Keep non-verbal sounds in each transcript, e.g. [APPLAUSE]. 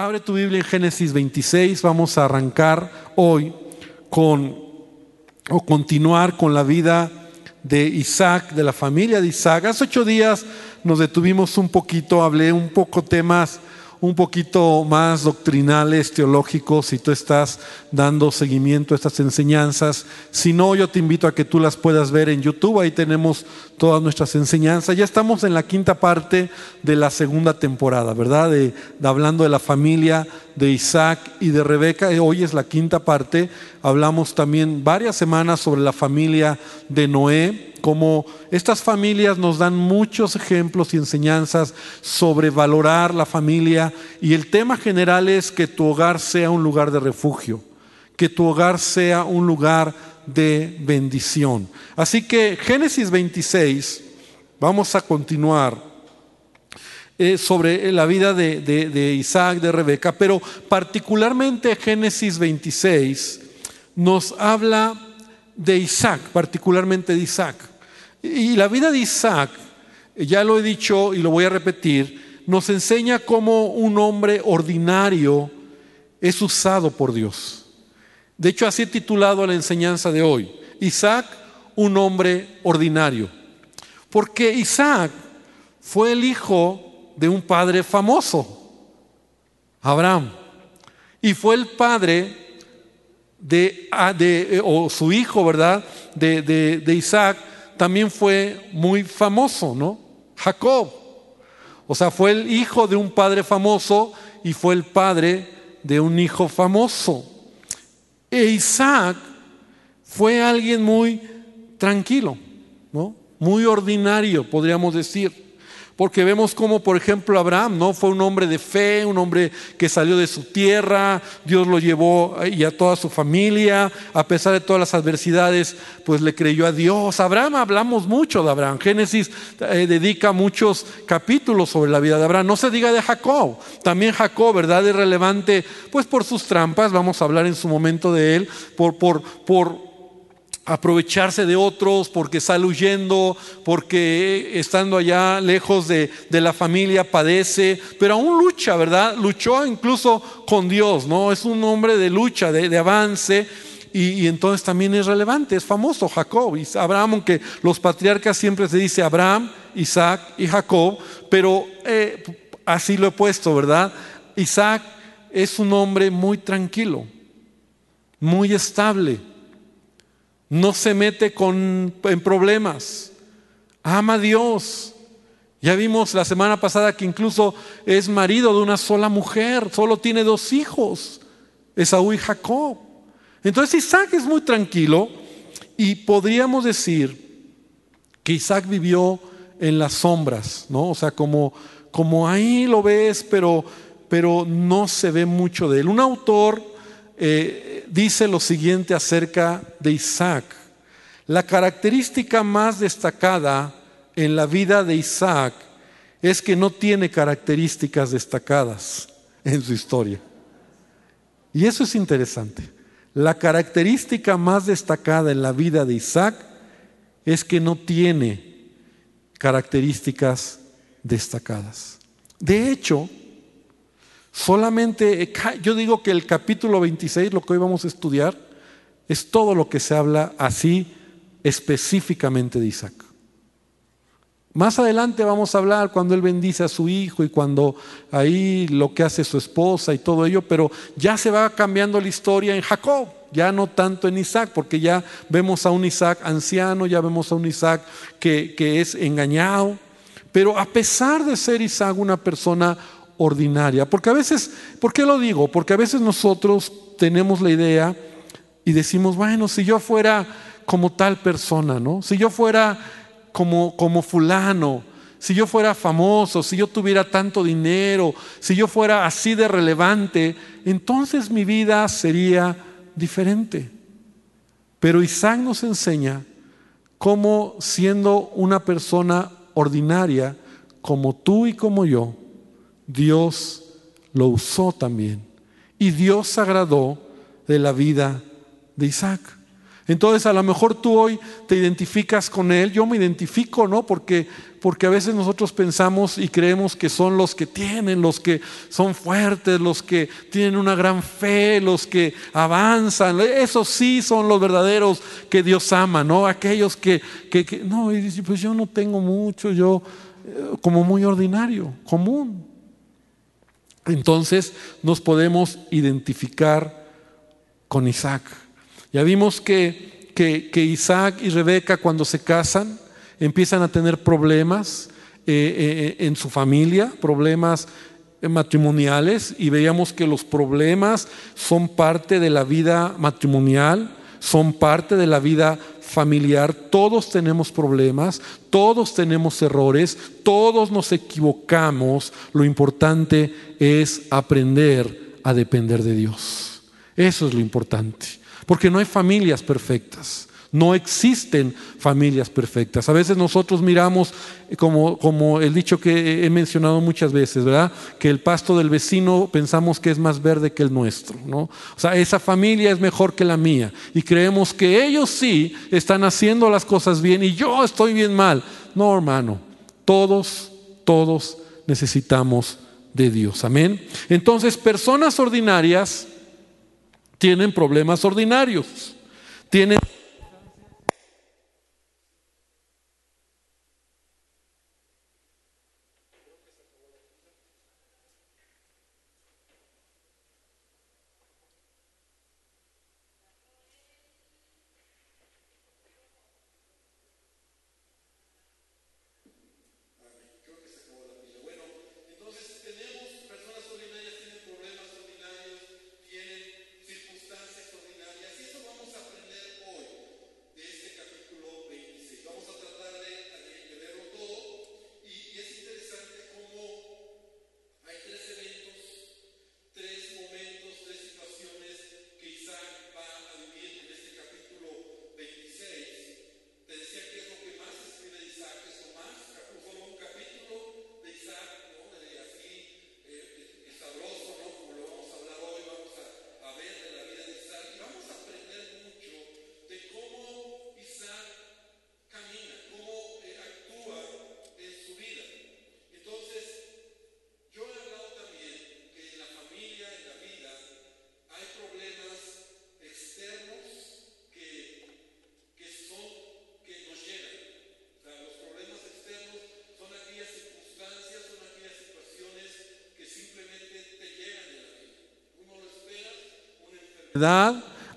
Abre tu Biblia en Génesis 26, vamos a arrancar hoy con o continuar con la vida de Isaac, de la familia de Isaac. Hace ocho días nos detuvimos un poquito, hablé un poco temas un poquito más doctrinales, teológicos, si tú estás dando seguimiento a estas enseñanzas. Si no, yo te invito a que tú las puedas ver en YouTube, ahí tenemos todas nuestras enseñanzas. Ya estamos en la quinta parte de la segunda temporada, ¿verdad? De, hablando de la familia de Isaac y de Rebeca. Hoy es la quinta parte. Hablamos también varias semanas sobre la familia de Noé como estas familias nos dan muchos ejemplos y enseñanzas sobre valorar la familia y el tema general es que tu hogar sea un lugar de refugio, que tu hogar sea un lugar de bendición. Así que Génesis 26, vamos a continuar eh, sobre la vida de, de Isaac, de Rebeca, pero particularmente Génesis 26 nos habla de Isaac, particularmente de Isaac. Y la vida de Isaac, ya lo he dicho y lo voy a repetir, nos enseña cómo un hombre ordinario es usado por Dios. De hecho, así he titulado la enseñanza de hoy. Isaac, un hombre ordinario. Porque Isaac fue el hijo de un padre famoso, Abraham. Y fue el padre de, ah, de o su hijo, ¿verdad? De, de, de Isaac también fue muy famoso, ¿no? Jacob. O sea, fue el hijo de un padre famoso y fue el padre de un hijo famoso. E Isaac fue alguien muy tranquilo, ¿no? Muy ordinario, podríamos decir. Porque vemos como, por ejemplo, Abraham, ¿no? Fue un hombre de fe, un hombre que salió de su tierra, Dios lo llevó y a toda su familia, a pesar de todas las adversidades, pues le creyó a Dios. Abraham, hablamos mucho de Abraham. Génesis eh, dedica muchos capítulos sobre la vida de Abraham. No se diga de Jacob. También Jacob, ¿verdad? Es relevante, pues por sus trampas, vamos a hablar en su momento de él, por, por, por aprovecharse de otros, porque sale huyendo, porque estando allá lejos de, la familia padece, pero aún lucha, ¿verdad? Luchó incluso con Dios, ¿no? Es un hombre de lucha, de, avance. Y, entonces también es relevante, es famoso Jacob y Abraham, aunque los patriarcas siempre se dice Abraham, Isaac y Jacob, pero eh, así lo he puesto, ¿verdad? Isaac es un hombre muy tranquilo, muy estable, no se mete con, en problemas, ama a Dios. Ya vimos la semana pasada que incluso es marido de una sola mujer, solo tiene dos hijos, Esaú y Jacob. Entonces Isaac es muy tranquilo y podríamos decir que Isaac vivió en las sombras, ¿no? O sea, como, como ahí lo ves, pero, pero no se ve mucho de él. Un autor eh, dice lo siguiente acerca de Isaac. La característica más destacada en la vida de Isaac es que no tiene características destacadas en su historia. Y eso es interesante. La característica más destacada en la vida de Isaac es que no tiene características destacadas. De hecho, Solamente, yo digo que el capítulo 26, lo que hoy vamos a estudiar, es todo lo que se habla así específicamente de Isaac. Más adelante vamos a hablar cuando él bendice a su hijo y cuando ahí lo que hace su esposa y todo ello, pero ya se va cambiando la historia en Jacob, ya no tanto en Isaac, porque ya vemos a un Isaac anciano, ya vemos a un Isaac que, que es engañado, pero a pesar de ser Isaac una persona ordinaria. Porque a veces, ¿por qué lo digo? Porque a veces nosotros tenemos la idea y decimos, bueno, si yo fuera como tal persona, ¿no? Si yo fuera como, como fulano, si yo fuera famoso, si yo tuviera tanto dinero, si yo fuera así de relevante, entonces mi vida sería diferente. Pero Isaac nos enseña cómo siendo una persona ordinaria, como tú y como yo, Dios lo usó también. Y Dios agradó de la vida de Isaac. Entonces a lo mejor tú hoy te identificas con él, yo me identifico, ¿no? Porque, porque a veces nosotros pensamos y creemos que son los que tienen, los que son fuertes, los que tienen una gran fe, los que avanzan. Esos sí son los verdaderos que Dios ama, ¿no? Aquellos que, que, que no, y dice, pues yo no tengo mucho, yo eh, como muy ordinario, común. Entonces nos podemos identificar con Isaac. Ya vimos que, que, Isaac y Rebeca cuando se casan empiezan a tener problemas eh, eh, en su familia, problemas matrimoniales y veíamos que los problemas son parte de la vida matrimonial, son parte de la vida familiar. Todos tenemos problemas, todos tenemos errores, todos nos equivocamos. Lo importante es aprender a depender de Dios. Eso es lo importante. Porque no hay familias perfectas. No existen familias perfectas. A veces nosotros miramos, como, como, el dicho que he mencionado muchas veces, ¿verdad? Que el pasto del vecino pensamos que es más verde que el nuestro, ¿no? O sea, esa familia es mejor que la mía. Y creemos que ellos sí están haciendo las cosas bien y yo estoy bien mal. No, hermano. Todos, todos necesitamos de Dios. Amén. Entonces, personas ordinarias tienen problemas ordinarios, tienen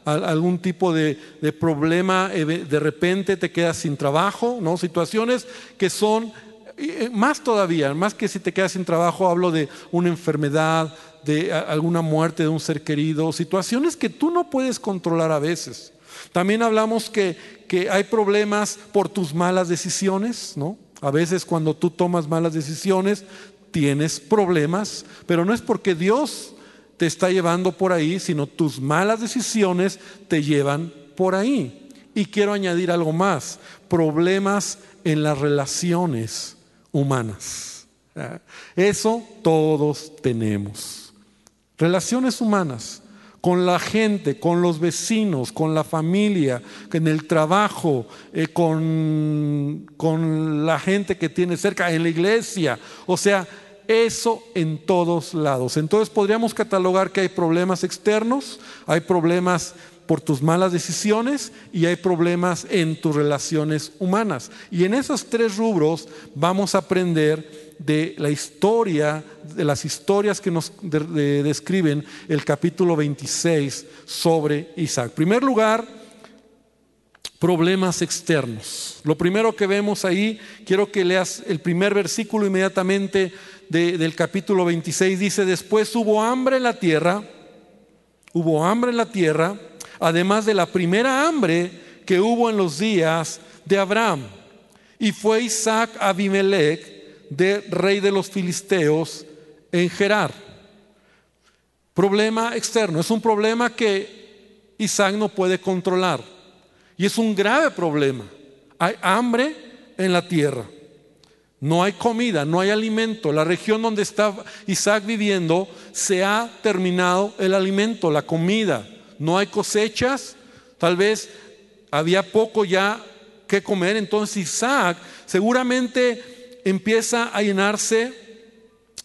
algún tipo de, problema, de repente te quedas sin trabajo, ¿no? Situaciones que son eh, más todavía, más que si te quedas sin trabajo, hablo de una enfermedad, de alguna muerte de un ser querido, situaciones que tú no puedes controlar a veces. También hablamos que, que hay problemas por tus malas decisiones, ¿no? A veces cuando tú tomas malas decisiones tienes problemas, pero no es porque Dios te está llevando por ahí, sino tus malas decisiones te llevan por ahí. Y quiero añadir algo más, problemas en las relaciones humanas. Eso todos tenemos. Relaciones humanas con la gente, con los vecinos, con la familia, en el trabajo, eh, con, con la gente que tiene cerca, en la iglesia. O sea, eso en todos lados. Entonces podríamos catalogar que hay problemas externos, hay problemas por tus malas decisiones y hay problemas en tus relaciones humanas. Y en esos tres rubros vamos a aprender de la historia, de las historias que nos describen el capítulo 26 sobre Isaac. En primer lugar, problemas externos. Lo primero que vemos ahí, quiero que leas el primer versículo inmediatamente del capítulo 26 dice, después hubo hambre en la tierra, hubo hambre en la tierra, además de la primera hambre que hubo en los días de Abraham. Y fue Isaac Abimelech, de rey de los filisteos, en Gerar. Problema externo, es un problema que Isaac no puede controlar. Y es un grave problema. Hay hambre en la tierra. No hay comida, no hay alimento. La región donde está Isaac viviendo se ha terminado el alimento, la comida. No hay cosechas. Tal vez había poco ya que comer, entonces Isaac seguramente empieza a llenarse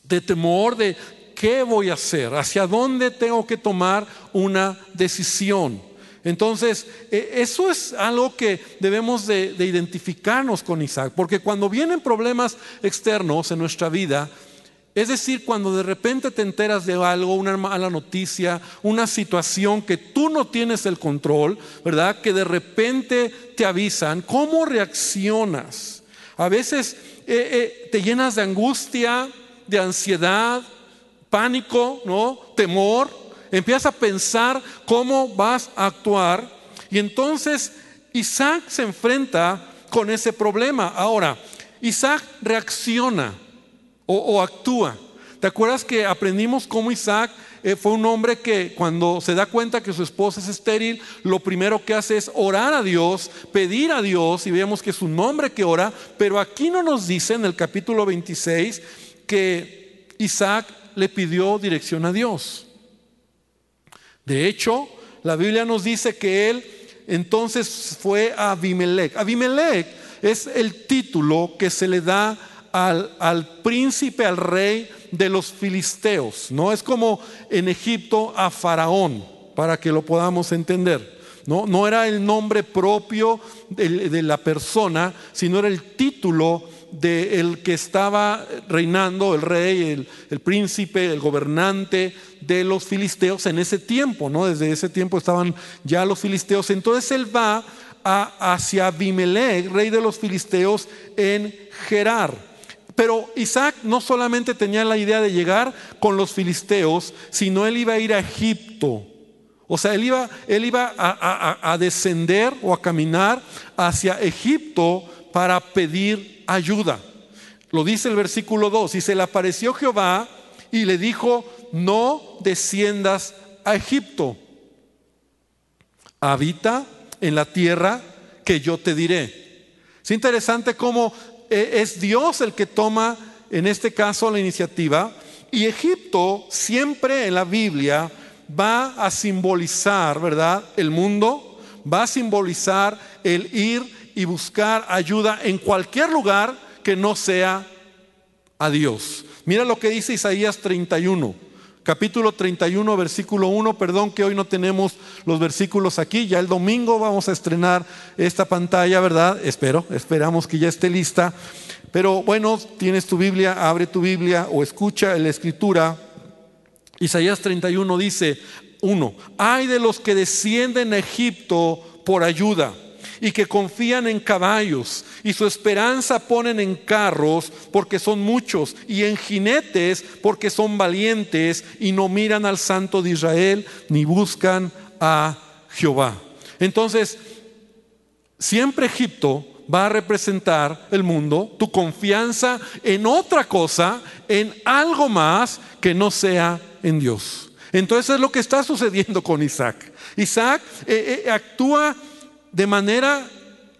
de temor, de qué voy a hacer, hacia dónde tengo que tomar una decisión. Entonces, e, eso es algo que debemos de, identificarnos con Isaac, porque cuando vienen problemas externos en nuestra vida, es decir, cuando de repente te enteras de algo, una mala noticia, una situación que tú no tienes el control, ¿verdad? Que de repente te avisan, ¿cómo reaccionas? A veces eh, eh, te llenas de angustia, de ansiedad, pánico, ¿no? Temor. Empiezas a pensar cómo vas a actuar. Y entonces Isaac se enfrenta con ese problema. Ahora, Isaac reacciona o, actúa. ¿Te acuerdas que aprendimos cómo Isaac eh, fue un hombre que cuando se da cuenta que su esposa es estéril, lo primero que hace es orar a Dios, pedir a Dios, y vemos que es un hombre que ora, pero aquí no nos dice en el capítulo 26 que Isaac le pidió dirección a Dios. De hecho, la Biblia nos dice que él entonces fue a Abimelech. Abimelech es el título que se le da al, al, príncipe, al rey de los filisteos. No es como en Egipto a Faraón, para que lo podamos entender. No, no era el nombre propio de, de la persona, sino era el título del que estaba reinando, el rey, el, príncipe, el gobernante de los filisteos en ese tiempo, ¿no? Desde ese tiempo estaban ya los filisteos. Entonces él va hacia Abimelech, rey de los filisteos, en Gerar. Pero Isaac no solamente tenía la idea de llegar con los filisteos, sino él iba a ir a Egipto. O sea, él iba, él iba a descender o a caminar hacia Egipto para pedir ayuda. Lo dice el versículo 2, y se le apareció Jehová y le dijo, no desciendas a Egipto, habita en la tierra que yo te diré. Es interesante cómo eh, es Dios el que toma en este caso la iniciativa y Egipto siempre en la Biblia va a simbolizar, ¿verdad? El mundo, va a simbolizar el ir y buscar ayuda en cualquier lugar que no sea a Dios. Mira lo que dice Isaías 31, capítulo 31, versículo 1. Perdón que hoy no tenemos los versículos aquí, ya el domingo vamos a estrenar esta pantalla, ¿verdad? Espero, esperamos que ya esté lista. Pero bueno, tienes tu Biblia, abre tu Biblia o escucha la escritura. Isaías 31 dice, 1, hay de los que descienden a Egipto por ayuda y que confían en caballos y su esperanza ponen en carros porque son muchos y en jinetes porque son valientes y no miran al santo de Israel ni buscan a Jehová. Entonces, siempre Egipto va a representar el mundo, tu confianza en otra cosa, en algo más que no sea en Dios. Entonces es lo que está sucediendo con Isaac. Isaac eh, eh, actúa de manera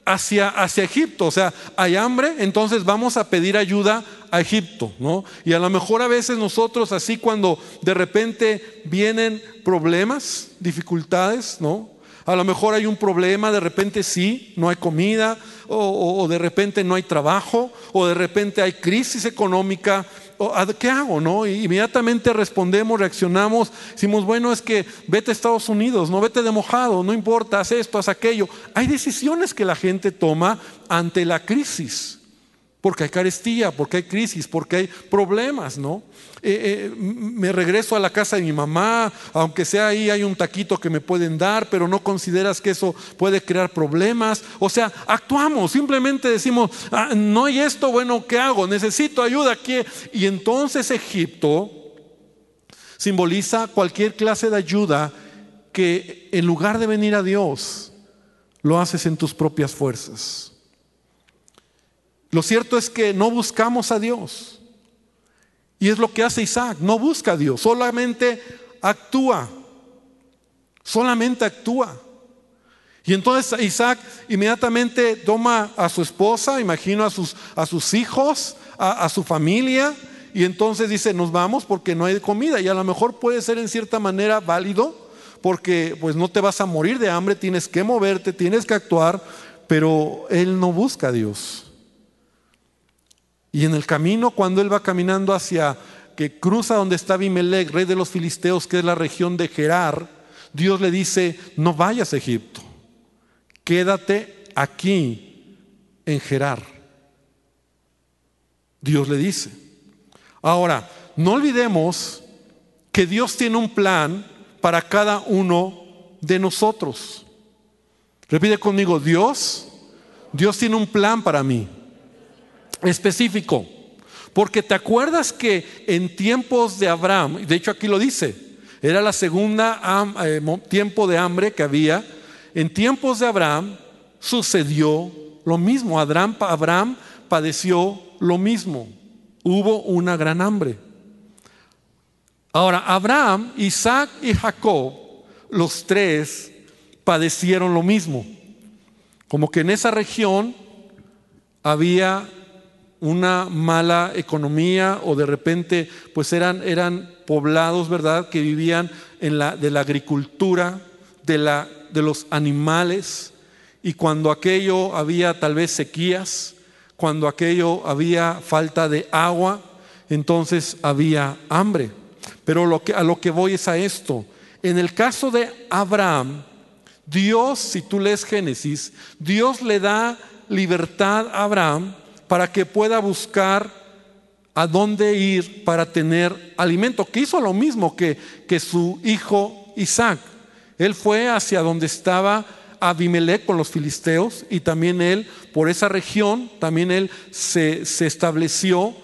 hacia, hacia Egipto. O sea, hay hambre, entonces vamos a pedir ayuda a Egipto, ¿no? Y a lo mejor a veces nosotros así cuando de repente vienen problemas, dificultades, ¿no? A lo mejor hay un problema, de repente sí, no hay comida, o, o de repente no hay trabajo, o de repente hay crisis económica, ¿qué hago? No? Inmediatamente respondemos, reaccionamos, decimos, bueno, es que vete a Estados Unidos, no vete de mojado, no importa, haz esto, haz aquello. Hay decisiones que la gente toma ante la crisis. Porque hay carestía, porque hay crisis, porque hay problemas, ¿no? Eh, eh, me regreso a la casa de mi mamá, aunque sea ahí hay un taquito que me pueden dar, pero no consideras que eso puede crear problemas. O sea, actuamos, simplemente decimos, ah, no hay esto, bueno, ¿qué hago? Necesito ayuda aquí. Y entonces Egipto simboliza cualquier clase de ayuda que en lugar de venir a Dios, lo haces en tus propias fuerzas. Lo cierto es que no buscamos a Dios. Y es lo que hace Isaac, no busca a Dios, solamente actúa. Solamente actúa. Y entonces Isaac inmediatamente toma a su esposa, imagino a sus, a sus hijos, a, su familia, y entonces dice, nos vamos porque no hay comida. Y a lo mejor puede ser en cierta manera válido, porque pues no te vas a morir de hambre, tienes que moverte, tienes que actuar, pero él no busca a Dios. Y en el camino, cuando él va caminando hacia que cruza donde está Abimelech, rey de los filisteos, que es la región de Gerar, Dios le dice, no vayas a Egipto, quédate aquí en Gerar. Dios le dice. Ahora, no olvidemos que Dios tiene un plan para cada uno de nosotros. Repite conmigo, Dios, Dios tiene un plan para mí específico. Porque te acuerdas que en tiempos de Abraham, de hecho aquí lo dice, era la segunda eh, tiempo de hambre que había, en tiempos de Abraham sucedió lo mismo, Abraham, Abraham padeció lo mismo, hubo una gran hambre. Ahora, Abraham, Isaac y Jacob, los tres padecieron lo mismo. Como que en esa región había una mala economía o de repente pues eran, eran poblados, ¿verdad?, que vivían en la, de la agricultura, de, la, de los animales, y cuando aquello había tal vez sequías, cuando aquello había falta de agua, entonces había hambre. Pero lo que, a lo que voy es a esto. En el caso de Abraham, Dios, si tú lees Génesis, Dios le da libertad a Abraham para que pueda buscar a dónde ir para tener alimento, que hizo lo mismo que, que su hijo Isaac. Él fue hacia donde estaba Abimelech con los filisteos y también él, por esa región, también él se, se estableció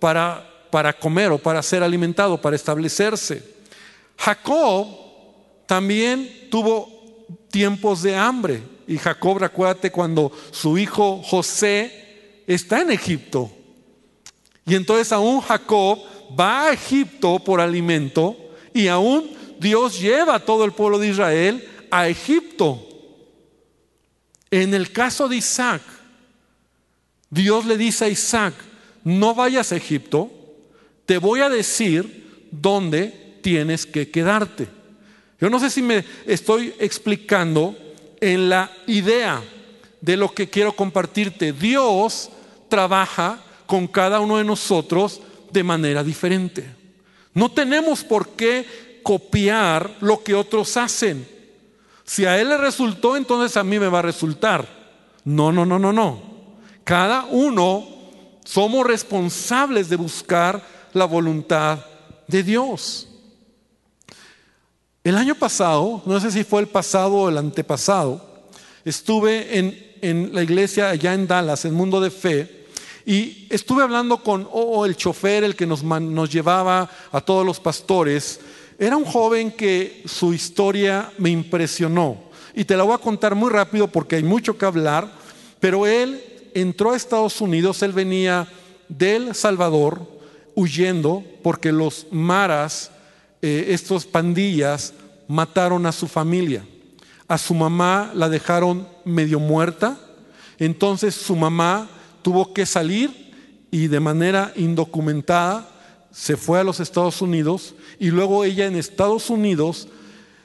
para, para comer o para ser alimentado, para establecerse. Jacob también tuvo tiempos de hambre. Y Jacob, recuérdate cuando su hijo José está en Egipto. Y entonces aún Jacob va a Egipto por alimento y aún Dios lleva a todo el pueblo de Israel a Egipto. En el caso de Isaac, Dios le dice a Isaac, no vayas a Egipto, te voy a decir dónde tienes que quedarte. Yo no sé si me estoy explicando en la idea de lo que quiero compartirte. Dios trabaja con cada uno de nosotros de manera diferente. No tenemos por qué copiar lo que otros hacen. Si a él le resultó, entonces a mí me va a resultar. No, no, no, no, no. Cada uno somos responsables de buscar la voluntad de Dios. El año pasado, no sé si fue el pasado o el antepasado, estuve en, en la iglesia allá en Dallas, en Mundo de Fe, y estuve hablando con oh, el chofer, el que nos, nos llevaba a todos los pastores. Era un joven que su historia me impresionó. Y te la voy a contar muy rápido porque hay mucho que hablar. Pero él entró a Estados Unidos, él venía del Salvador huyendo porque los maras, eh, estos pandillas, mataron a su familia. A su mamá la dejaron medio muerta. Entonces su mamá tuvo que salir y de manera indocumentada se fue a los Estados Unidos y luego ella en Estados Unidos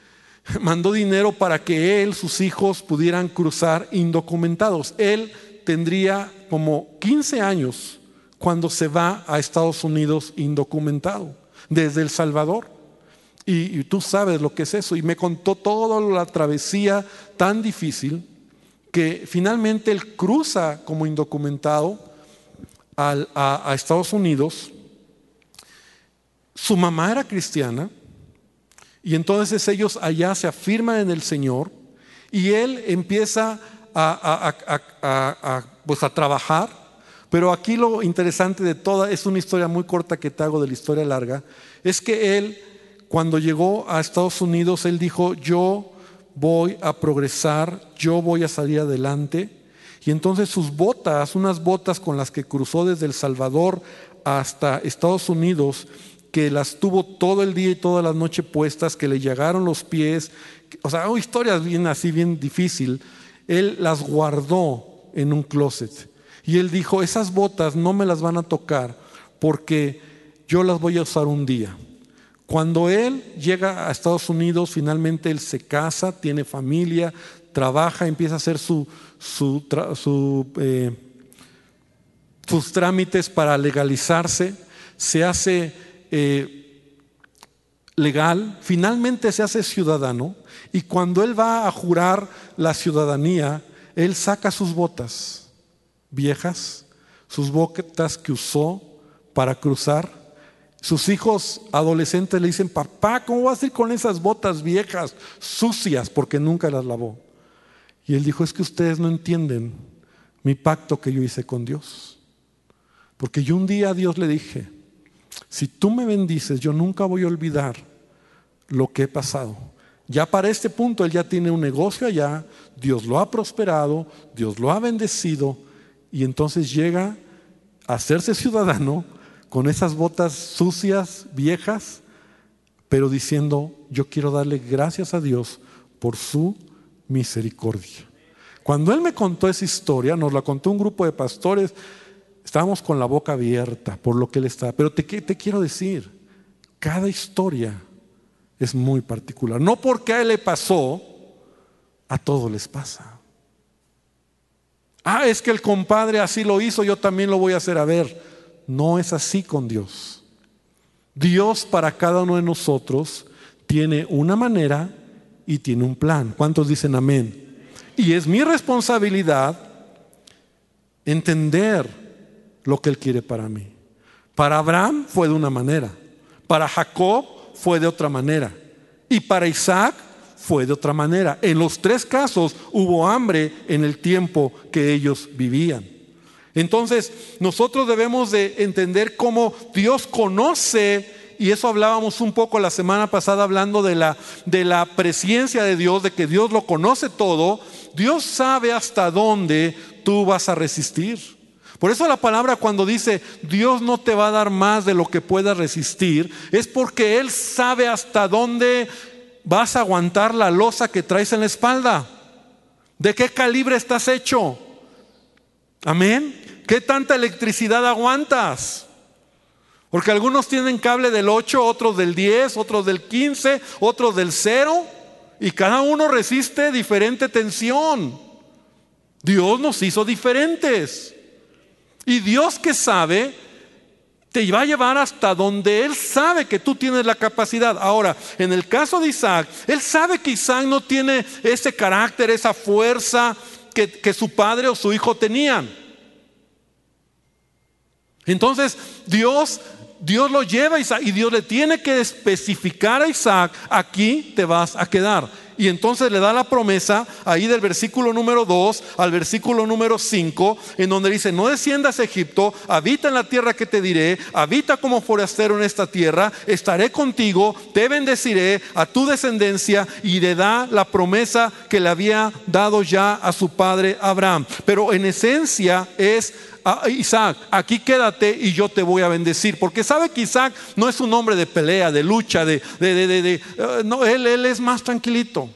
[LAUGHS] mandó dinero para que él, sus hijos pudieran cruzar indocumentados. Él tendría como 15 años cuando se va a Estados Unidos indocumentado, desde El Salvador. Y, tú sabes lo que es eso. Y me contó toda la travesía tan difícil que finalmente él cruza como indocumentado a, Estados Unidos. Su mamá era cristiana y entonces ellos allá se afirman en el Señor y él empieza a, pues a trabajar. Pero aquí lo interesante de toda, es una historia muy corta que te hago de la historia larga, es que él, cuando llegó a Estados Unidos, él dijo, yo voy a progresar, yo voy a salir adelante. Y entonces sus botas, unas botas con las que cruzó desde El Salvador hasta Estados Unidos, que las tuvo todo el día y toda la noche puestas, que le llegaron los pies, o sea, historias bien así, bien difícil, él las guardó en un closet. Y él dijo, esas botas no me las van a tocar porque yo las voy a usar un día. Cuando él llega a Estados Unidos, finalmente él se casa, tiene familia, trabaja, empieza a hacer su, eh, sus trámites para legalizarse, se hace eh, legal, finalmente se hace ciudadano y cuando él va a jurar la ciudadanía, él saca sus botas viejas, sus botas que usó para cruzar sus hijos adolescentes le dicen, papá, ¿cómo vas a ir con esas botas viejas, sucias, porque nunca las lavó? Y él dijo, es que ustedes no entienden mi pacto que yo hice con Dios. Porque yo un día a Dios le dije, si tú me bendices, yo nunca voy a olvidar lo que he pasado. Ya para este punto él ya tiene un negocio allá, Dios lo ha prosperado, Dios lo ha bendecido y entonces llega a hacerse [LAUGHS] ciudadano con esas botas sucias, viejas, pero diciendo, yo quiero darle gracias a Dios por su misericordia. Cuando él me contó esa historia, nos la contó un grupo de pastores, estábamos con la boca abierta por lo que él está. Pero te, te quiero decir, cada historia es muy particular. No porque a él le pasó, a todos les pasa. Ah, es que el compadre así lo hizo, yo también lo voy a hacer. A ver, no es así con Dios. Dios para cada uno de nosotros tiene una manera y tiene un plan. ¿Cuántos dicen amén? Y es mi responsabilidad entender lo que Él quiere para mí. Para Abraham fue de una manera, para Jacob fue de otra manera y para Isaac fue de otra manera. En los tres casos hubo hambre en el tiempo que ellos vivían. Entonces, nosotros debemos de entender cómo Dios conoce, y eso hablábamos un poco la semana pasada hablando de la, de la presencia de Dios, de que Dios lo conoce todo, Dios sabe hasta dónde tú vas a resistir. Por eso la palabra cuando dice Dios no te va a dar más de lo que puedas resistir, es porque Él sabe hasta dónde vas a aguantar la losa que traes en la espalda. ¿De qué calibre estás hecho? Amén. ¿Qué tanta electricidad aguantas? Porque algunos tienen cable del 8, otros del 10, otros del 15, otros del 0. Y cada uno resiste diferente tensión. Dios nos hizo diferentes. Y Dios que sabe, te va a llevar hasta donde Él sabe que tú tienes la capacidad. Ahora, en el caso de Isaac, Él sabe que Isaac no tiene ese carácter, esa fuerza, que, su padre o su hijo tenían. Entonces Dios Dios lo lleva a Isaac y Dios le tiene que especificar a Isaac, aquí te vas a quedar. Y entonces le da la promesa ahí del versículo número 2 al versículo número 5, en donde dice, no desciendas a Egipto, habita en la tierra que te diré, habita como forastero en esta tierra, estaré contigo, te bendeciré a tu descendencia y le da la promesa que le había dado ya a su padre Abraham. Pero en esencia es Isaac, aquí quédate y yo te voy a bendecir. Porque sabe que Isaac no es un hombre de pelea, de lucha, de... de, uh, no, él, él es más tranquilito.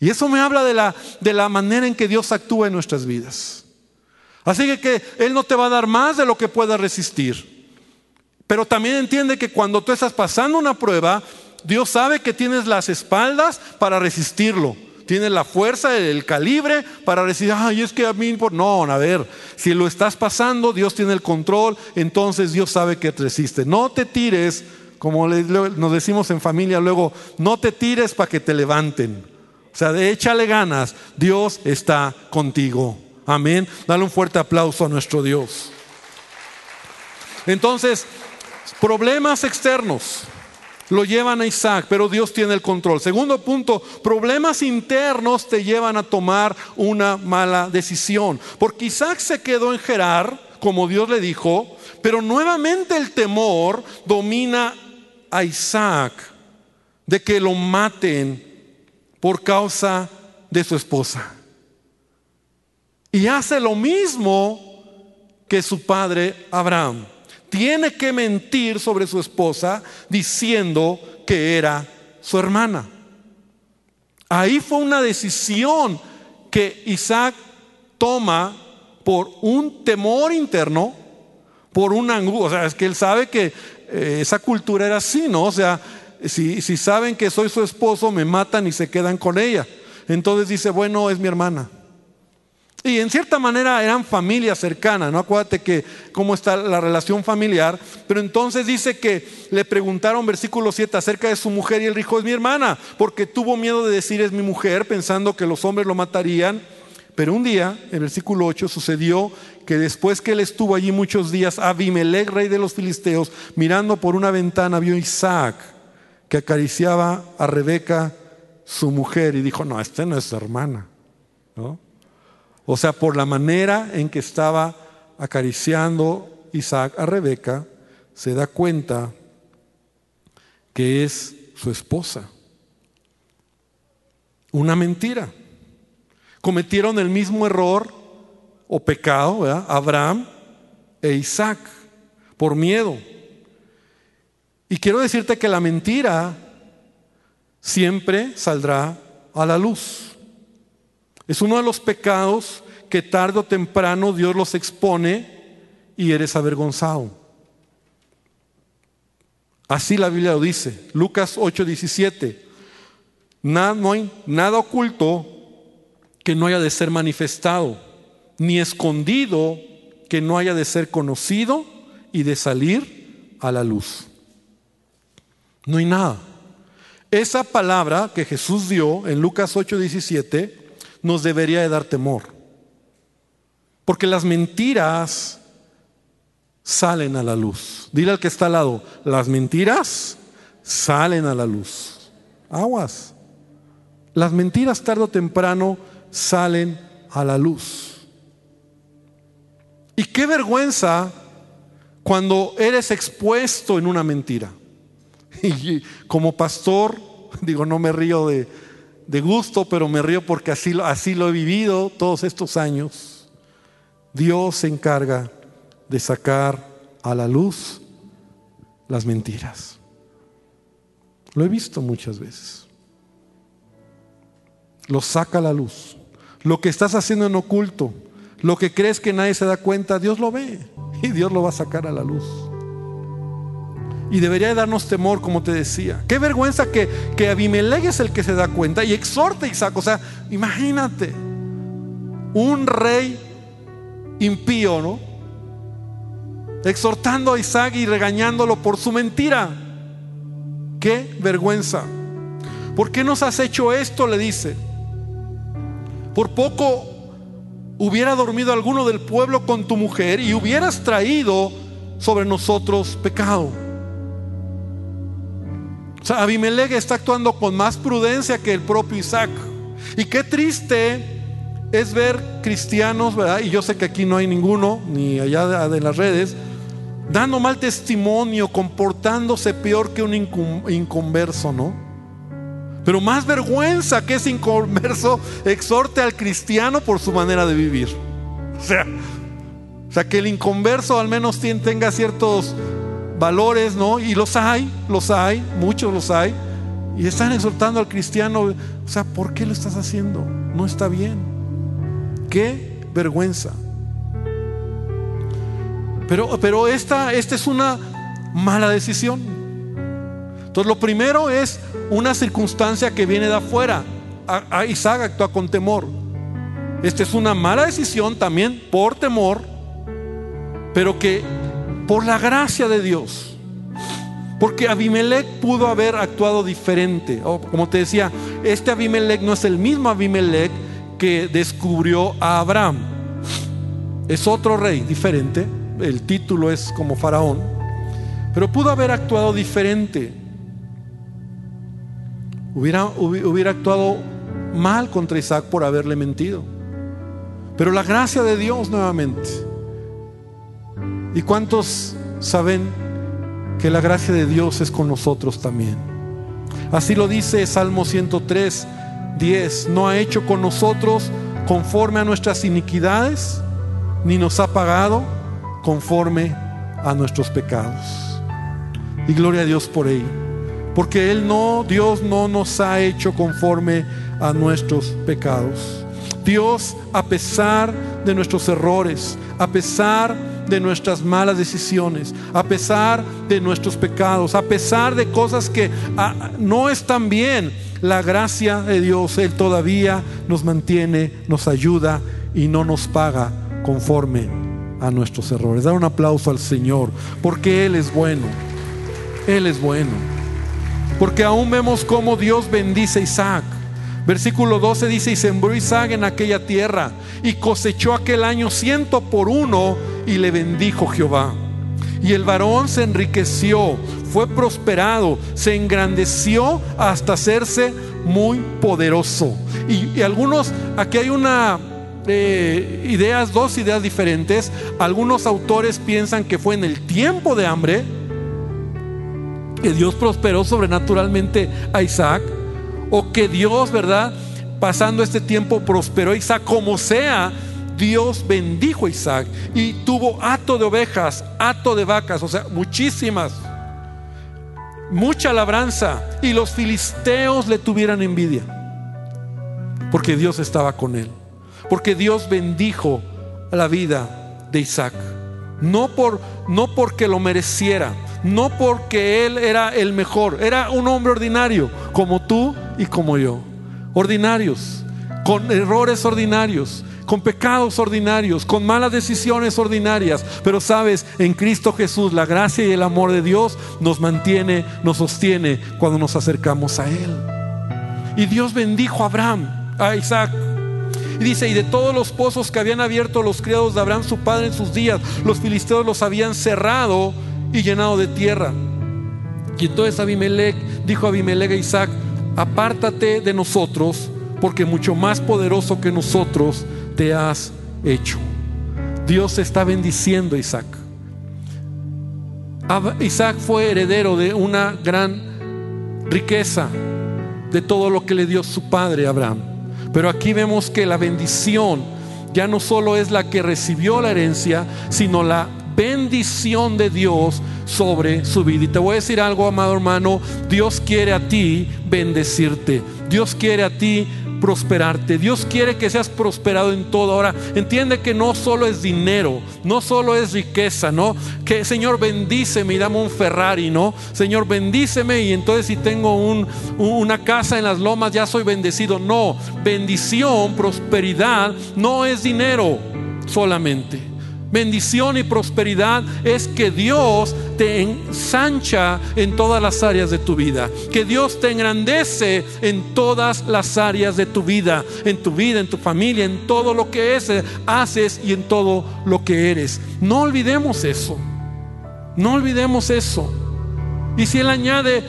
Y eso me habla de la, de la manera en que Dios actúa en nuestras vidas. Así que, que Él no te va a dar más de lo que puedas resistir. Pero también entiende que cuando tú estás pasando una prueba, Dios sabe que tienes las espaldas para resistirlo. Tienes la fuerza, el calibre para decir, ay, es que a mí, no, a ver, si lo estás pasando, Dios tiene el control, entonces Dios sabe que te resiste. No te tires, como nos decimos en familia luego, no te tires para que te levanten. O sea, échale ganas, Dios está contigo. Amén. Dale un fuerte aplauso a nuestro Dios. Entonces, problemas externos lo llevan a Isaac, pero Dios tiene el control. Segundo punto, problemas internos te llevan a tomar una mala decisión. Porque Isaac se quedó en Gerar, como Dios le dijo, pero nuevamente el temor domina a Isaac de que lo maten por causa de su esposa. Y hace lo mismo que su padre Abraham tiene que mentir sobre su esposa diciendo que era su hermana. Ahí fue una decisión que Isaac toma por un temor interno, por una angustia. O sea, es que él sabe que eh, esa cultura era así, ¿no? O sea, si, si saben que soy su esposo, me matan y se quedan con ella. Entonces dice, bueno, es mi hermana. Y en cierta manera eran familia cercana, ¿no? Acuérdate que cómo está la relación familiar. Pero entonces dice que le preguntaron, versículo 7, acerca de su mujer y él dijo, es mi hermana, porque tuvo miedo de decir es mi mujer, pensando que los hombres lo matarían. Pero un día, en versículo 8, sucedió que después que él estuvo allí muchos días, Abimelech, rey de los filisteos, mirando por una ventana, vio a Isaac que acariciaba a Rebeca, su mujer, y dijo, no, esta no es su hermana. ¿no? O sea, por la manera en que estaba acariciando Isaac a Rebeca, se da cuenta que es su esposa. Una mentira. Cometieron el mismo error o pecado, ¿verdad? Abraham e Isaac, por miedo. Y quiero decirte que la mentira siempre saldrá a la luz. Es uno de los pecados que tarde o temprano Dios los expone y eres avergonzado. Así la Biblia lo dice. Lucas 8:17. Nada, no hay nada oculto que no haya de ser manifestado, ni escondido que no haya de ser conocido y de salir a la luz. No hay nada. Esa palabra que Jesús dio en Lucas 8:17 nos debería de dar temor. Porque las mentiras salen a la luz. Dile al que está al lado, las mentiras salen a la luz. Aguas. Las mentiras tarde o temprano salen a la luz. Y qué vergüenza cuando eres expuesto en una mentira. [LAUGHS] Y como pastor, digo, no me río de, de gusto, pero me río porque así, así lo he vivido todos estos años. Dios se encarga de sacar a la luz las mentiras. Lo he visto muchas veces. Lo saca a la luz. Lo que estás haciendo en oculto, lo que crees que nadie se da cuenta, Dios lo ve y Dios lo va a sacar a la luz. Y debería darnos temor, como te decía. Qué vergüenza que, que es el que se da cuenta y exhorta a Isaac. O sea, imagínate, un rey impío, ¿no? Exhortando a Isaac y regañándolo por su mentira. Qué vergüenza. ¿Por qué nos has hecho esto? Le dice. Por poco hubiera dormido alguno del pueblo con tu mujer y hubieras traído sobre nosotros pecado. O sea, Abimelech está actuando con más prudencia que el propio Isaac. Y qué triste es ver cristianos, ¿verdad? Y yo sé que aquí no hay ninguno, ni allá de, las redes, dando mal testimonio, comportándose peor que un inconverso, ¿no? Pero más vergüenza que ese inconverso exhorte al cristiano por su manera de vivir. O sea, o sea que el inconverso al menos tenga ciertos valores, ¿no? Y los hay, los hay, muchos los hay. Y están exhortando al cristiano, o sea, ¿por qué lo estás haciendo? No está bien. Qué vergüenza. Pero, pero esta, esta es una mala decisión. Entonces lo primero es una circunstancia que viene de afuera. Isaac actúa con temor. Esta es una mala decisión también por temor, pero que por la gracia de Dios. Porque Abimelech pudo haber actuado diferente. como te decía, este Abimelech no es el mismo Abimelech que descubrió a Abraham. Es otro rey diferente. El título es como faraón. Pero pudo haber actuado diferente. Hubiera, hubiera actuado mal contra Isaac por haberle mentido. Pero la gracia de Dios nuevamente ¿Y cuántos saben que la gracia de Dios es con nosotros también? Así lo dice Salmo 103, 10. No ha hecho con nosotros conforme a nuestras iniquidades, ni nos ha pagado conforme a nuestros pecados. Y gloria a Dios por ello. Porque Él no, Dios no nos ha hecho conforme a nuestros pecados. Dios, a pesar de nuestros errores, a pesar de nuestras malas decisiones, a pesar de nuestros pecados, a pesar de cosas que ah, no están bien, la gracia de Dios, Él todavía nos mantiene, nos ayuda y no nos paga conforme a nuestros errores. Dar un aplauso al Señor, porque Él es bueno. Él es bueno. Porque aún vemos cómo Dios bendice a Isaac. Versículo 12 dice, y sembró Isaac en aquella tierra y cosechó aquel año ciento por uno y le bendijo Jehová. Y el varón se enriqueció, fue prosperado, se engrandeció hasta hacerse muy poderoso. Y, algunos, aquí hay una eh, ideas, dos ideas diferentes. Algunos autores piensan que fue en el tiempo de hambre que Dios prosperó sobrenaturalmente a Isaac o que Dios, ¿verdad? Pasando este tiempo prosperó a Isaac como sea. Dios bendijo a Isaac y tuvo hato de ovejas, hato de vacas, o sea, muchísimas, mucha labranza. Y los filisteos le tuvieran envidia, porque Dios estaba con él, porque Dios bendijo la vida de Isaac, no, por, no porque lo mereciera, no porque él era el mejor, era un hombre ordinario, como tú y como yo. Ordinarios, con errores ordinarios, con pecados ordinarios, con malas decisiones ordinarias. Pero sabes, en Cristo Jesús la gracia y el amor de Dios nos mantiene, nos sostiene cuando nos acercamos a Él. Y Dios bendijo a Abraham, a Isaac. Y dice, y de todos los pozos que habían abierto los criados de Abraham, su padre en sus días, los filisteos los habían cerrado y llenado de tierra. Y entonces Abimelech dijo a Abimelech a Isaac, apártate de nosotros, porque mucho más poderoso que nosotros te has hecho. Dios está bendiciendo a Isaac. Isaac fue heredero de una gran riqueza de todo lo que le dio su padre Abraham. Pero aquí vemos que la bendición ya no solo es la que recibió la herencia, sino la bendición de Dios sobre su vida. Y te voy a decir algo, amado hermano, Dios quiere a ti bendecirte. Dios quiere a ti prosperarte. Dios quiere que seas prosperado en todo. Ahora, entiende que no solo es dinero, no solo es riqueza, ¿no? Que Señor bendíceme y dame un Ferrari, ¿no? Señor bendíceme y entonces si tengo un, una casa en las lomas ya soy bendecido. No, bendición, prosperidad no es dinero solamente bendición y prosperidad es que Dios te ensancha en todas las áreas de tu vida, que Dios te engrandece en todas las áreas de tu vida, en tu vida, en tu familia, en todo lo que es, haces y en todo lo que eres. No olvidemos eso, no olvidemos eso. Y si Él añade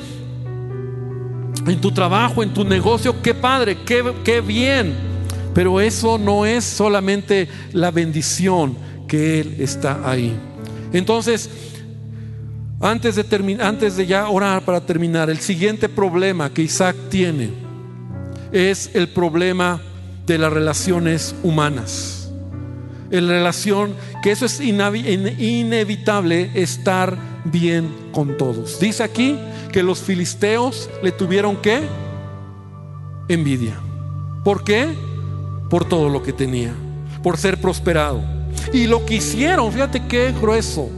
en tu trabajo, en tu negocio, qué padre, qué, qué bien. Pero eso no es solamente la bendición que Él está ahí. Entonces, antes de, antes de ya orar para terminar, el siguiente problema que Isaac tiene es el problema de las relaciones humanas. En relación, que eso es inevitable estar bien con todos. Dice aquí que los filisteos le tuvieron que envidia. ¿Por qué? Por todo lo que tenía, por ser prosperado. Y lo que hicieron, fíjate qué grueso,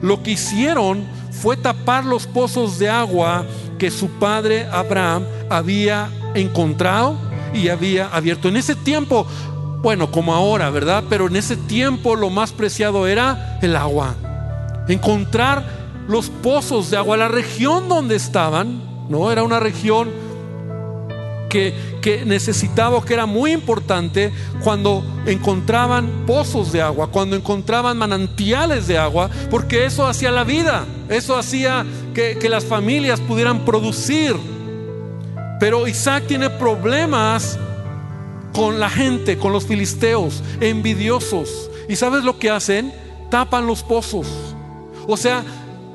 lo que hicieron fue tapar los pozos de agua que su padre Abraham había encontrado y había abierto. En ese tiempo, bueno, como ahora, ¿verdad? Pero en ese tiempo lo más preciado era el agua. Encontrar los pozos de agua, la región donde estaban, ¿no? Era una región que, necesitaba, que era muy importante cuando encontraban pozos de agua, cuando encontraban manantiales de agua, porque eso hacía la vida, eso hacía que, que las familias pudieran producir. Pero Isaac tiene problemas con la gente, con los filisteos, envidiosos. ¿Y sabes lo que hacen? Tapan los pozos. O sea,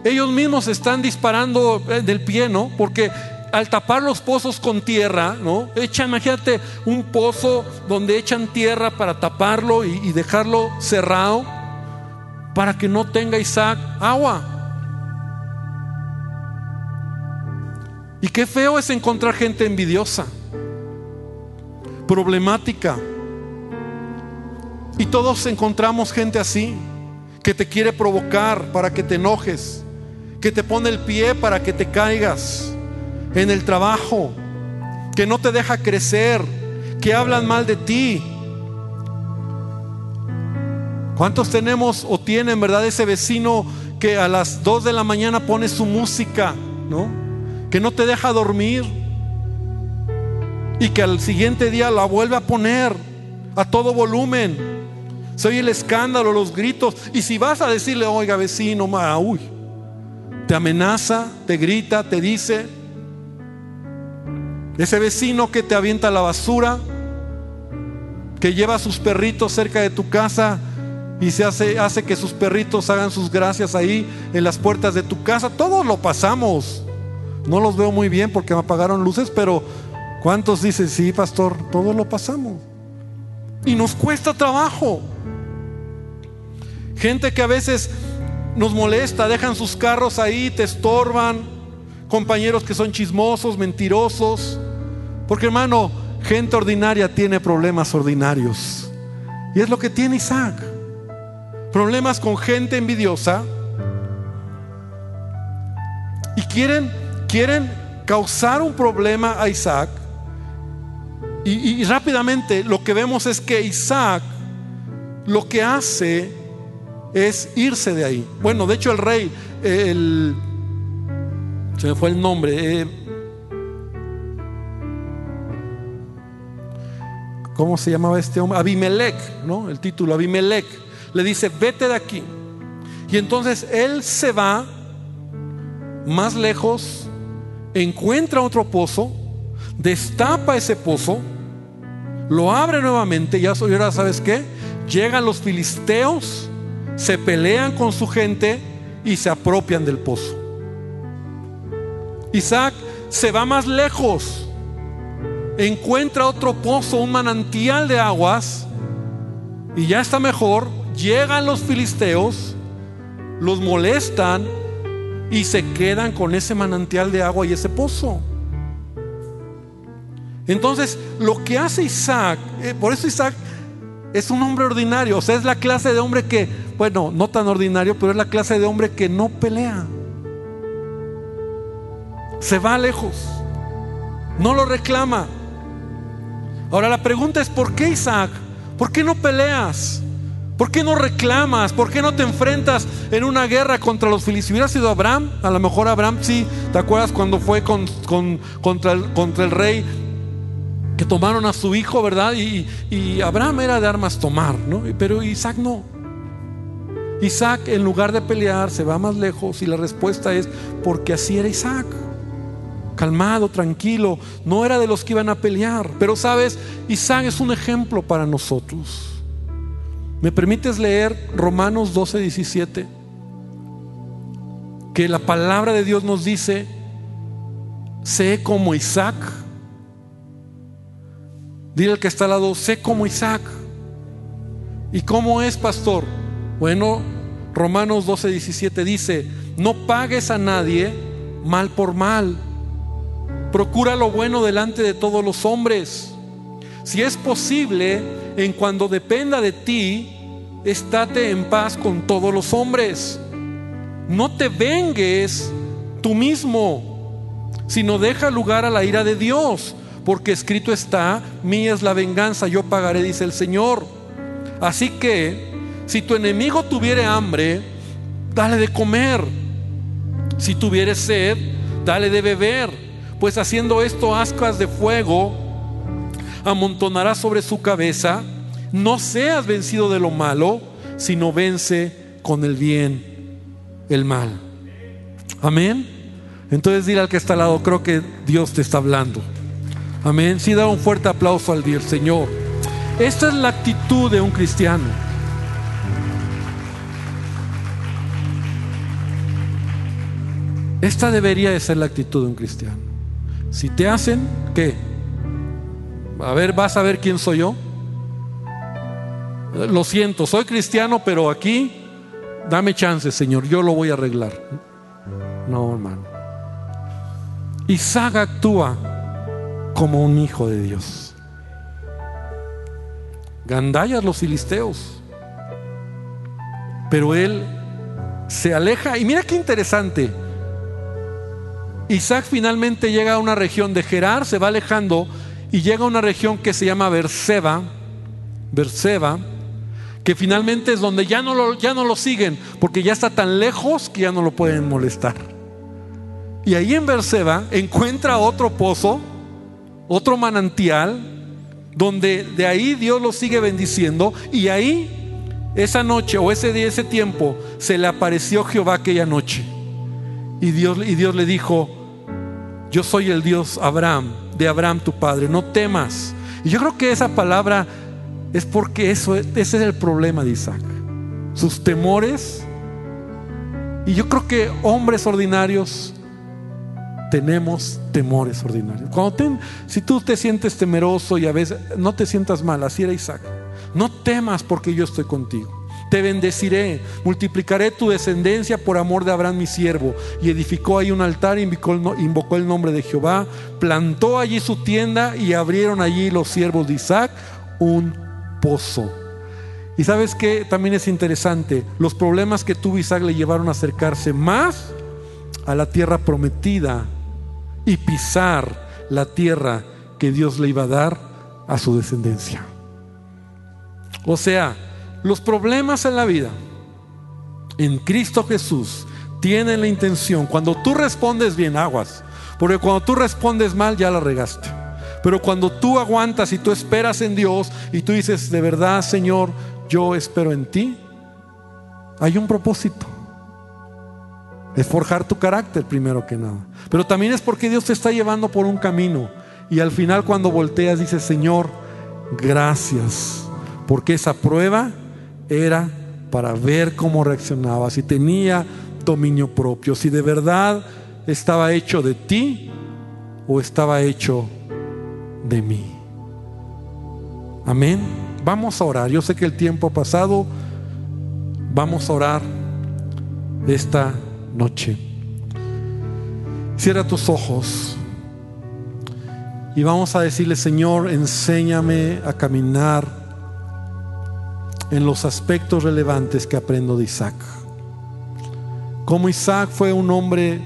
ellos mismos están disparando del pie, ¿no? Porque al tapar los pozos con tierra, ¿no? Echan, imagínate, un pozo donde echan tierra para taparlo y, y dejarlo cerrado para que no tenga Isaac agua. Y qué feo es encontrar gente envidiosa, problemática. Y todos encontramos gente así, que te quiere provocar para que te enojes, que te pone el pie para que te caigas en el trabajo, que no te deja crecer, que hablan mal de ti. ¿Cuántos tenemos o tienen, verdad, ese vecino que a las 2 de la mañana pone su música, ¿no? Que no te deja dormir y que al siguiente día la vuelve a poner a todo volumen. Se oye el escándalo, los gritos. Y si vas a decirle, oiga vecino, uy, te amenaza, te grita, te dice, ese vecino que te avienta la basura, que lleva a sus perritos cerca de tu casa y se hace, hace que sus perritos hagan sus gracias ahí en las puertas de tu casa. Todos lo pasamos. No los veo muy bien porque me apagaron luces, pero ¿cuántos dicen, sí, pastor? Todos lo pasamos. Y nos cuesta trabajo. Gente que a veces nos molesta, dejan sus carros ahí, te estorban compañeros que son chismosos, mentirosos. Porque hermano, gente ordinaria tiene problemas ordinarios. Y es lo que tiene Isaac. Problemas con gente envidiosa. Y quieren, quieren causar un problema a Isaac. Y, rápidamente lo que vemos es que Isaac lo que hace es irse de ahí. Bueno, de hecho el rey, el se me fue el nombre. Eh, ¿Cómo se llamaba este hombre? Abimelech, ¿no? El título, Abimelech. Le dice, vete de aquí. Y entonces él se va más lejos, encuentra otro pozo, destapa ese pozo, lo abre nuevamente y ahora sabes qué? Llegan los filisteos, se pelean con su gente y se apropian del pozo. Isaac se va más lejos, encuentra otro pozo, un manantial de aguas, y ya está mejor. Llegan los filisteos, los molestan y se quedan con ese manantial de agua y ese pozo. Entonces, lo que hace Isaac, eh, por eso Isaac es un hombre ordinario, o sea, es la clase de hombre que, bueno, no tan ordinario, pero es la clase de hombre que no pelea se va lejos, no lo reclama. Ahora la pregunta es, ¿por qué Isaac? ¿Por qué no peleas? ¿Por qué no reclamas? ¿Por qué no te enfrentas en una guerra contra los filisteos? Hubiera sido Abraham, a lo mejor Abraham sí, ¿te acuerdas cuando fue con, contra, el, contra, el, rey que tomaron a su hijo, verdad? Y, y Abraham era de armas tomar, ¿no? Pero Isaac no. Isaac en lugar de pelear se va más lejos y la respuesta es porque así era Isaac calmado, tranquilo, no era de los que iban a pelear. Pero sabes, Isaac es un ejemplo para nosotros. ¿Me permites leer Romanos 12, 17? Que la palabra de Dios nos dice, sé como Isaac. Dile al que está al lado, sé como Isaac. ¿Y cómo es, pastor? Bueno, Romanos 12, 17 dice, no pagues a nadie mal por mal Procura lo bueno delante de todos los hombres. Si es posible, en cuando dependa de ti, estate en paz con todos los hombres. No te vengues tú mismo, sino deja lugar a la ira de Dios, porque escrito está, mía es la venganza, yo pagaré, dice el Señor. Así que, si tu enemigo tuviere hambre, dale de comer. Si tuviere sed, dale de beber pues haciendo esto ascuas de fuego amontonará sobre su cabeza. No seas vencido de lo malo, sino vence con el bien el mal. Amén. Entonces dile al que está al lado, creo que Dios te está hablando. Amén. Sí, da un fuerte aplauso al Señor. Esta es la actitud de un cristiano. Esta debería de ser la actitud de un cristiano. Si te hacen, ¿qué? A ver, vas a ver quién soy yo. Lo siento, soy cristiano, pero aquí dame chance, Señor, yo lo voy a arreglar. No, hermano. Isaac actúa como un hijo de Dios. Gandayas los filisteos. Pero él se aleja y mira qué interesante. Isaac finalmente llega a una región de Gerar, se va alejando y llega a una región que se llama Berseba, Berseba, que finalmente es donde ya no, lo, ya no lo siguen, porque ya está tan lejos que ya no lo pueden molestar. Y ahí en Berseba encuentra otro pozo, otro manantial, donde de ahí Dios lo sigue bendiciendo y ahí esa noche o ese día, ese tiempo, se le apareció Jehová aquella noche. Y Dios, y Dios le dijo, yo soy el Dios Abraham, de Abraham tu padre, no temas. Y yo creo que esa palabra es porque eso, ese es el problema de Isaac. Sus temores. Y yo creo que hombres ordinarios tenemos temores ordinarios. Cuando si tú te sientes temeroso y a veces no te sientas mal, así era Isaac. No temas porque yo estoy contigo. Te bendeciré, multiplicaré tu descendencia por amor de Abraham mi siervo. Y edificó ahí un altar, invocó el, nombre de Jehová, plantó allí su tienda y abrieron allí los siervos de Isaac un pozo. Y sabes que también es interesante, los problemas que tuvo Isaac le llevaron a acercarse más a la tierra prometida y pisar la tierra que Dios le iba a dar a su descendencia. O sea, los problemas en la vida en Cristo Jesús tienen la intención, cuando tú respondes bien, aguas, porque cuando tú respondes mal ya la regaste. Pero cuando tú aguantas y tú esperas en Dios y tú dices, de verdad Señor, yo espero en ti, hay un propósito. Es forjar tu carácter primero que nada. Pero también es porque Dios te está llevando por un camino. Y al final cuando volteas dices, Señor, gracias. Porque esa prueba era para ver cómo reaccionaba, si tenía dominio propio, si de verdad estaba hecho de ti o estaba hecho de mí. Amén. Vamos a orar. Yo sé que el tiempo ha pasado. Vamos a orar esta noche. Cierra tus ojos y vamos a decirle, Señor, enséñame a caminar en los aspectos relevantes que aprendo de Isaac. Como Isaac fue un hombre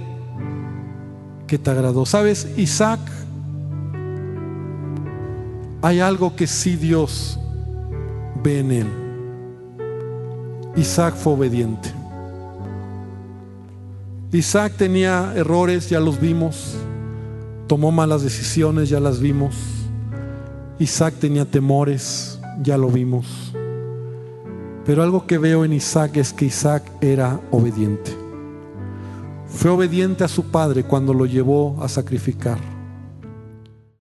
que te agradó. ¿Sabes? Isaac, hay algo que sí Dios ve en él. Isaac fue obediente. Isaac tenía errores, ya los vimos. Tomó malas decisiones, ya las vimos. Isaac tenía temores, ya lo vimos. Pero algo que veo en Isaac es que Isaac era obediente. Fue obediente a su padre cuando lo llevó a sacrificar.